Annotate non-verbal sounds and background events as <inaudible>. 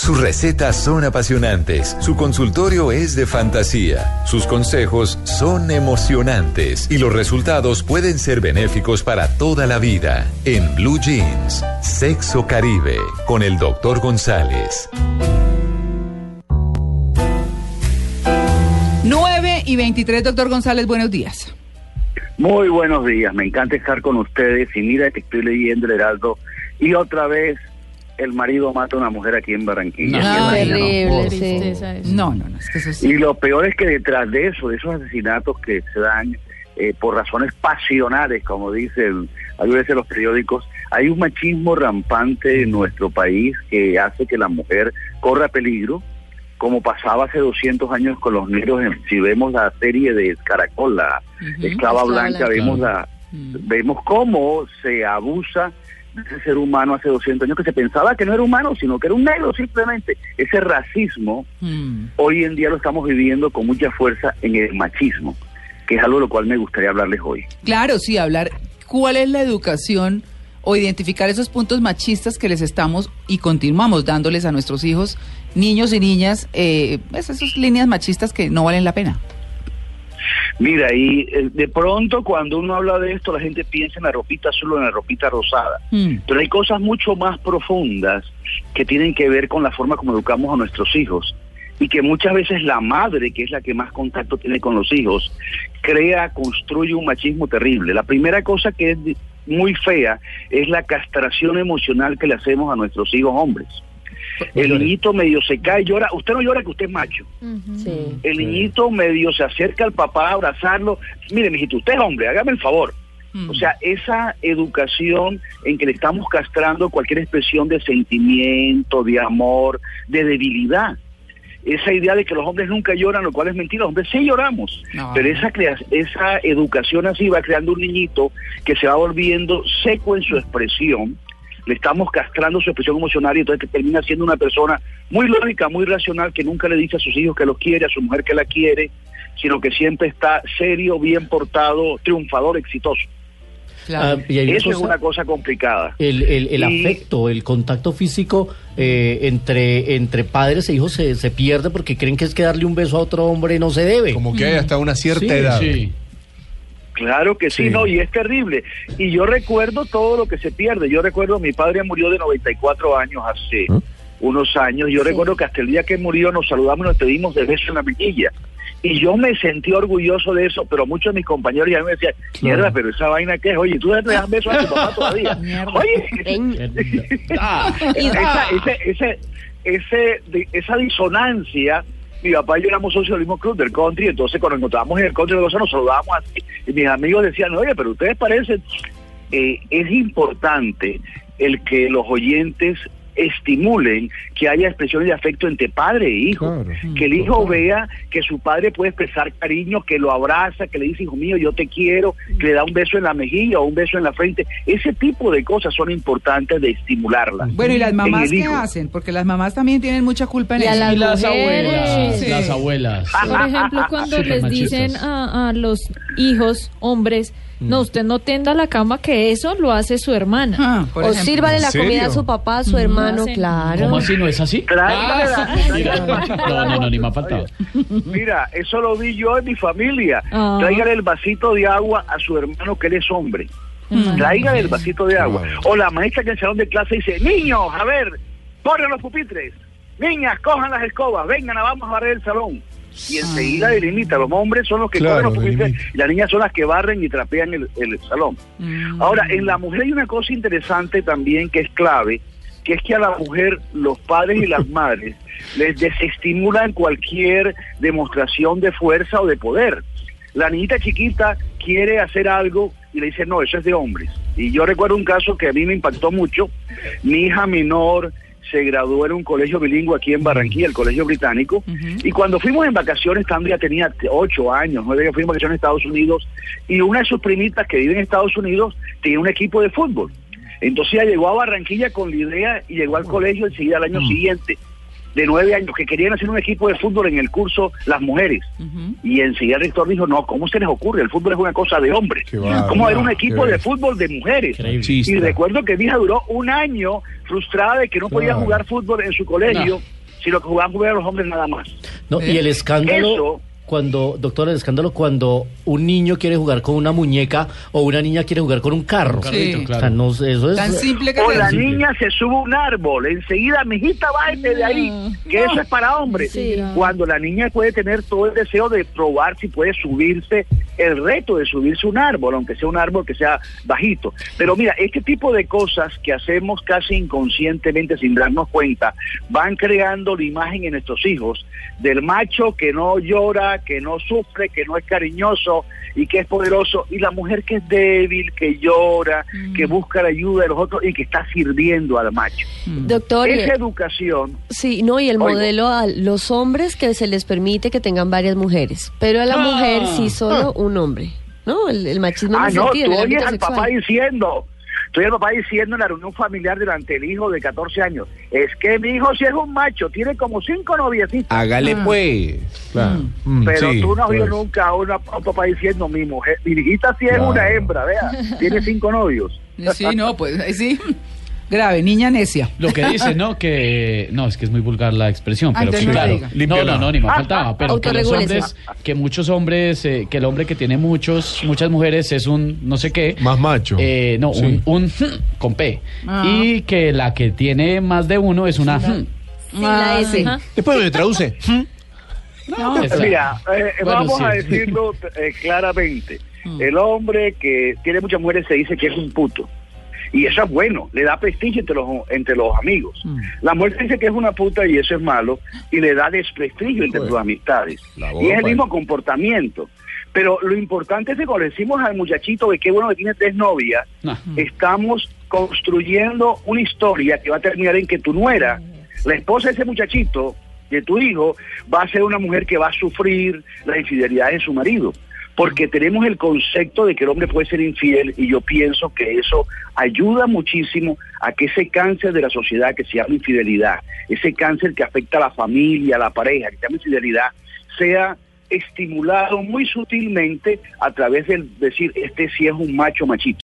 Sus recetas son apasionantes, su consultorio es de fantasía, sus consejos son emocionantes y los resultados pueden ser benéficos para toda la vida. En Blue Jeans, Sexo Caribe, con el Dr. González. 9 y 23, doctor González, buenos días. Muy buenos días, me encanta estar con ustedes y mira que estoy leyendo el Heraldo y otra vez el marido mata a una mujer aquí en Barranquilla. No, bueno, terrible, ¿no? sí. No, no, no, es que eso sí. Y lo peor es que detrás de eso, de esos asesinatos que se dan eh, por razones pasionales, como dicen a veces los periódicos, hay un machismo rampante en nuestro país que hace que la mujer corra peligro, como pasaba hace 200 años con los negros. en- Si vemos la serie de Caracol, la Esclava Esclava Blanca, Blanca. vemos la vemos cómo se abusa de ese ser humano hace 200 años que se pensaba que no era humano, sino que era un negro simplemente. Ese racismo Mm. hoy en día lo estamos viviendo con mucha fuerza en el machismo, que es algo de lo cual me gustaría hablarles hoy. Claro, sí, hablar cuál es la educación o identificar esos puntos machistas que les estamos y continuamos dándoles a nuestros hijos, niños y niñas, eh, pues, esas líneas machistas que no valen la pena. Mira, y eh, de pronto cuando uno habla de esto, la gente piensa en la ropita azul o en la ropita rosada. Mm. Pero hay cosas mucho más profundas que tienen que ver con la forma como educamos a nuestros hijos y que muchas veces la madre, que es la que más contacto tiene con los hijos, crea, construye un machismo terrible. La primera cosa que es muy fea es la castración emocional que le hacemos a nuestros hijos hombres. El niñito medio se cae, llora. Usted no llora que usted es macho. El niñito medio se acerca al papá a abrazarlo. Mire, mijito, usted es hombre, hágame el favor. Mm. O sea, esa educación en que le estamos castrando cualquier expresión de sentimiento, de amor, de debilidad. Esa idea de que los hombres nunca lloran, lo cual es mentira, los hombres sí lloramos. No. Pero esa, crea- esa educación así va creando un niñito que se va volviendo seco en su expresión, le estamos castrando su expresión emocional y entonces termina siendo una persona muy lógica, muy racional, que nunca le dice a sus hijos que los quiere, a su mujer que la quiere, sino que siempre está serio, bien portado, triunfador, exitoso. Claro. Ah, y Eso es una cosa complicada. El, el, el Y- afecto, el contacto físico eh, entre, entre padres e hijos se, se pierde porque creen que es que darle un beso a otro hombre no se debe. Como que hay hasta una cierta Sí, edad. sí. Claro que sí, Sí. no, y es terrible. Y yo recuerdo todo lo que se pierde. Yo recuerdo, mi padre murió de 94 años hace unos años. Yo recuerdo que hasta el día que murió nos saludamos y nos pedimos de beso en la mejilla. Y yo me sentí orgulloso de eso, pero muchos de mis compañeros ya me decían, mierda, pero esa vaina que es, oye, tú le das besos a tu papá todavía. <laughs> Oye, <laughs> Ah, esa, ese, ese, ese, de- esa disonancia, mi papá y yo éramos socios del mismo club del country, entonces cuando nos encontrábamos en el country nos saludábamos así, y mis amigos decían, oye, pero ustedes parecen, Eh, es importante el que los oyentes estimulen que haya expresiones de afecto entre padre e hijo, Claro. que el hijo vea que su padre puede expresar cariño, que lo abraza, que le dice, hijo mío, yo te quiero, que le da un beso en la mejilla o un beso en la frente. Ese tipo de cosas son importantes de estimularlas. Bueno, ¿y las mamás qué hijo. hacen? Porque las mamás también tienen mucha culpa en Y a eso. las y las abuelas, Sí. las abuelas. Por ejemplo, cuando les machistas. dicen a, a los hijos, hombres, no, usted no tenda la cama, que eso lo hace su hermana. Ah, por O ejemplo. sírvale la comida a su papá, a su hermano, hacen- claro. ¿Cómo así? ¿No es así? <laughs> Tráigale la- Ah, mira, no, no, no, ni me ha faltado. <laughs> Mira, eso lo vi yo en mi familia. Ah. Tráigale el vasito de agua a su hermano que él es hombre. Mm. Tráigale el vasito de agua. O la maestra que en el salón de clase dice, niños, a ver, corren los pupitres. Niñas, cojan las escobas, vengan, vamos a barrer el salón. Y enseguida delimita, los hombres son los que Claro, corren los y las niñas son las que barren y trapean el, el salón. Mm. Ahora, en la mujer hay una cosa interesante también que es clave, que es que a la mujer los padres y las <laughs> madres les desestimulan cualquier demostración de fuerza o de poder. La niñita chiquita quiere hacer algo y le dicen, no, eso es de hombres. Y yo recuerdo un caso que a mí me impactó mucho. Mi hija menor se graduó en un colegio bilingüe aquí en Barranquilla, el Colegio Británico, y cuando fuimos en vacaciones, estando ya tenía ocho años, nueve años, fuimos en vacaciones en Estados Unidos, y una de sus primitas que vive en Estados Unidos tiene un equipo de fútbol. Entonces ella llegó a Barranquilla con la idea y llegó al colegio enseguida al año siguiente, de nueve años, que querían hacer un equipo de fútbol en el curso las mujeres. Y enseguida el rector dijo, no, ¿cómo se les ocurre? El fútbol es una cosa de hombres. ¿Cómo era un equipo de fútbol de mujeres? Y recuerdo que mi hija duró un año frustrada de que no podía jugar fútbol en su colegio, sino que jugaban jugar los hombres nada más. No, y el escándalo Eso- cuando, doctor, el escándalo cuando un niño quiere jugar con una muñeca o una niña quiere jugar con un carro. Sí. O sea, no eso es Tan simple que O la niña se sube a un árbol, enseguida, mijita, bájate de ahí, que eso es para hombres. Sí. Cuando la niña puede tener todo el deseo de probar si puede subirse, el reto de subirse a un árbol, aunque sea un árbol que sea bajito. Pero mira, este tipo de cosas que hacemos casi inconscientemente sin darnos cuenta, van creando la imagen en nuestros hijos del macho que no llora, que no sufre, que no es cariñoso y que es poderoso, y la mujer que es débil, que llora, que busca la ayuda de los otros y que está sirviendo al macho. Doctor, Esa eh, educación, sí, no, y el Oigo. modelo a los hombres que se les permite que tengan varias mujeres, pero a la mujer sí solo un hombre, ¿no? El, el machismo ah, no, sentido, tú oyes al sexual. papá diciendo, oyes al papá diciendo en la reunión familiar delante del hijo de 14 años, es que mi hijo si es un macho, tiene como cinco noviecitas. Hágale pues. Claro. Mm, Pero sí, tú no has pues. nunca a, una- a un papá diciendo, mi mujer, mi hijita sí es Claro. una hembra, vea, tiene cinco novios. Sí, no, pues sí. Grave, niña necia. Lo que dice, ¿no? Que no, es que es muy vulgar la expresión, Ah, pero no claro. la No, no, no, ni más faltaba. Pero que los hombres, que muchos hombres, eh, que el hombre que tiene muchos, muchas mujeres es un no sé qué. Más macho. Eh, no, Sí. un, un <laughs> con P. Ah. Y que la que tiene más de uno es una. Sí, la <laughs> Ah, S. Después me traduce. <laughs> No. Mira, eh, Bueno, vamos a decirlo eh, claramente. Mm. El hombre que tiene muchas mujeres se dice que es un puto. Y eso es bueno, le da prestigio entre los, entre los amigos. Mm. La mujer dice que es una puta y eso es malo, y le da desprestigio entre sus amistades. Y es el mismo comportamiento. Pero lo importante es que cuando decimos al muchachito de qué bueno que tiene tres novias, No. estamos construyendo una historia que va a terminar en que tu nuera, la esposa de ese muchachito, de tu hijo, va a ser una mujer que va a sufrir la infidelidad de su marido. Porque tenemos el concepto de que el hombre puede ser infiel y yo pienso que eso ayuda muchísimo a que ese cáncer de la sociedad que se llama infidelidad, ese cáncer que afecta a la familia, a la pareja, que se llama infidelidad, sea estimulado muy sutilmente a través del decir, este sí es un macho machito.